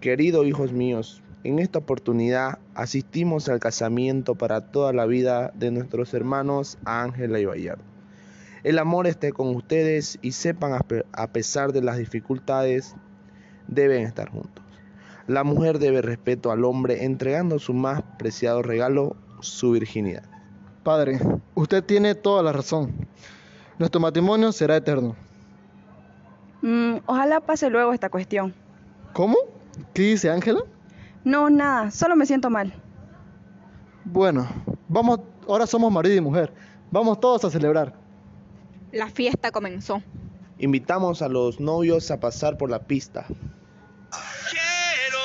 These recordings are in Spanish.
Queridos hijos míos, en esta oportunidad asistimos al casamiento para toda la vida de nuestros hermanos Ángela y Bayardo. El amor esté con ustedes y sepan a pesar de las dificultades, deben estar juntos. La mujer debe respeto al hombre entregando su más preciado regalo, su virginidad. Padre, usted tiene toda la razón. Nuestro matrimonio será eterno. Mm, ojalá pase luego esta cuestión. ¿Cómo? ¿Qué dice Ángela? No, nada, solo me siento mal. Bueno, vamos, ahora somos marido y mujer. Vamos todos a celebrar. La fiesta comenzó. Invitamos a los novios a pasar por la pista. Quiero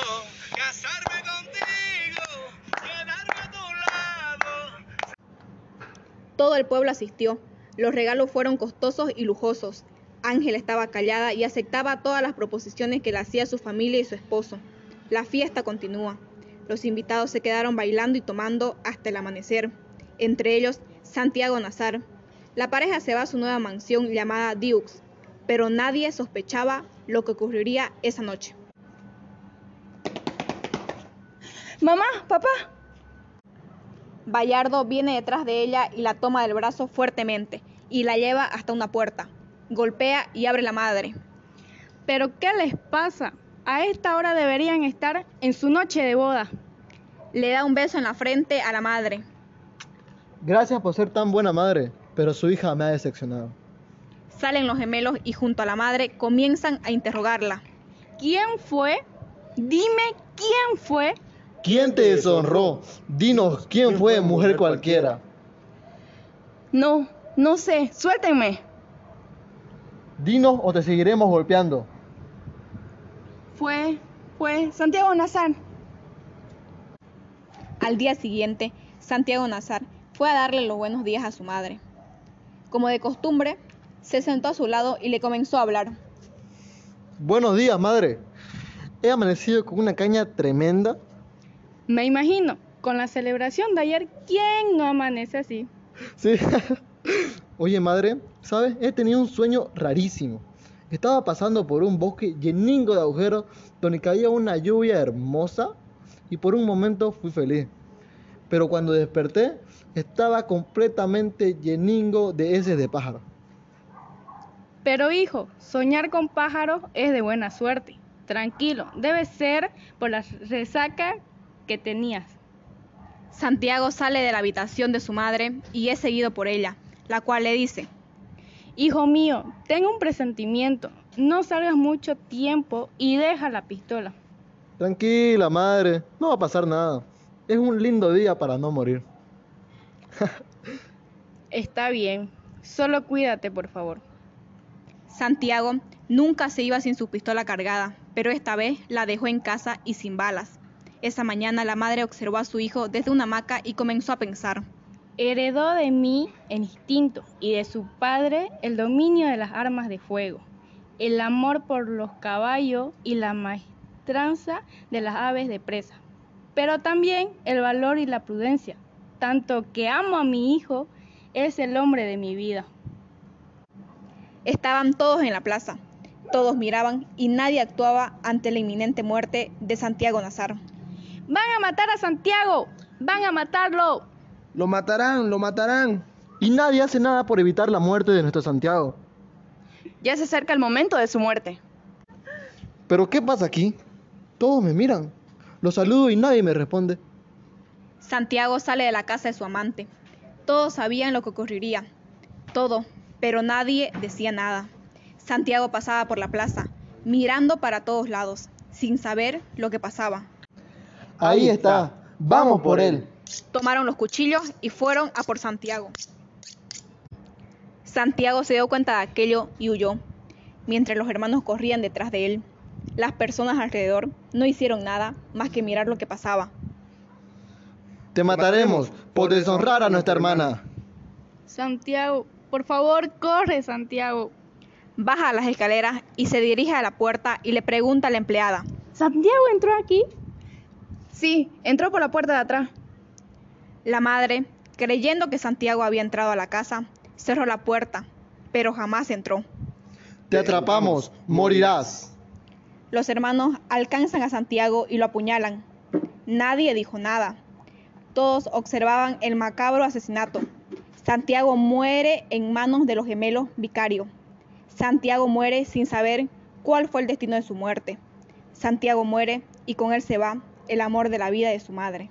casarme contigo, quedarme a tu lado. Todo el pueblo asistió. Los regalos fueron costosos y lujosos. Ángela estaba callada y aceptaba todas las proposiciones que le hacía su familia y su esposo. La fiesta continúa. Los invitados se quedaron bailando y tomando hasta el amanecer, entre ellos Santiago Nazar. La pareja se va a su nueva mansión llamada Dukes, pero nadie sospechaba lo que ocurriría esa noche. Mamá, papá. Bayardo viene detrás de ella y la toma del brazo fuertemente y la lleva hasta una puerta. Golpea y abre la madre. ¿Pero qué les pasa? A esta hora deberían estar en su noche de boda. Le da un beso en la frente a la madre. Gracias por ser tan buena madre, pero su hija me ha decepcionado. Salen los gemelos y junto a la madre comienzan a interrogarla. ¿Quién fue? Dime quién fue. ¿Quién te deshonró? Dinos quién fue, mujer cualquiera. No, no sé, suéltenme. Dinos o te seguiremos golpeando. Fue, fue Santiago Nazar. Al día siguiente, Santiago Nazar fue a darle los buenos días a su madre. Como de costumbre, se sentó a su lado y le comenzó a hablar. Buenos días, madre. He amanecido con una caña tremenda. Me imagino, con la celebración de ayer, ¿quién no amanece así? Sí. Oye, madre, ¿sabes? He tenido un sueño rarísimo. Estaba pasando por un bosque lleningo de agujeros donde caía una lluvia hermosa y por un momento fui feliz. Pero cuando desperté estaba completamente lleningo de heces de pájaro. Pero hijo, soñar con pájaros es de buena suerte. Tranquilo, debe ser por la resaca que tenías. Santiago sale de la habitación de su madre y es seguido por ella, la cual le dice, Hijo mío, tengo un presentimiento. No salgas mucho tiempo y deja la pistola. Tranquila, madre. No va a pasar nada. Es un lindo día para no morir. Está bien. Solo cuídate, por favor. Santiago nunca se iba sin su pistola cargada, pero esta vez la dejó en casa y sin balas. Esa mañana la madre observó a su hijo desde una hamaca y comenzó a pensar. Heredó de mí el instinto y de su padre el dominio de las armas de fuego, el amor por los caballos y la maestranza de las aves de presa, pero también el valor y la prudencia, tanto que amo a mi hijo, es el hombre de mi vida. Estaban todos en la plaza, todos miraban y nadie actuaba ante la inminente muerte de Santiago Nazar. ¡Van a matar a Santiago! ¡Van a matarlo! Lo matarán, lo matarán. Y nadie hace nada por evitar la muerte de nuestro Santiago. Ya se acerca el momento de su muerte. ¿Pero qué pasa aquí? Todos me miran. Los saludo y nadie me responde. Santiago sale de la casa de su amante. Todos sabían lo que ocurriría. Todo, pero nadie decía nada. Santiago pasaba por la plaza, mirando para todos lados, sin saber lo que pasaba. Ahí está. Vamos por él. Tomaron los cuchillos y fueron a por Santiago. Santiago se dio cuenta de aquello y huyó, mientras los hermanos corrían detrás de él. Las personas alrededor no hicieron nada más que mirar lo que pasaba. Te mataremos por deshonrar a nuestra hermana. Santiago, por favor, corre, Santiago. Baja las escaleras y se dirige a la puerta y le pregunta a la empleada. ¿Santiago entró aquí? Sí, entró por la puerta de atrás. La madre, creyendo que Santiago había entrado a la casa, cerró la puerta, pero jamás entró. Te atrapamos, morirás. Los hermanos alcanzan a Santiago y lo apuñalan. Nadie dijo nada. Todos observaban el macabro asesinato. Santiago muere en manos de los gemelos Vicario. Santiago muere sin saber cuál fue el destino de su muerte. Santiago muere y con él se va el amor de la vida de su madre.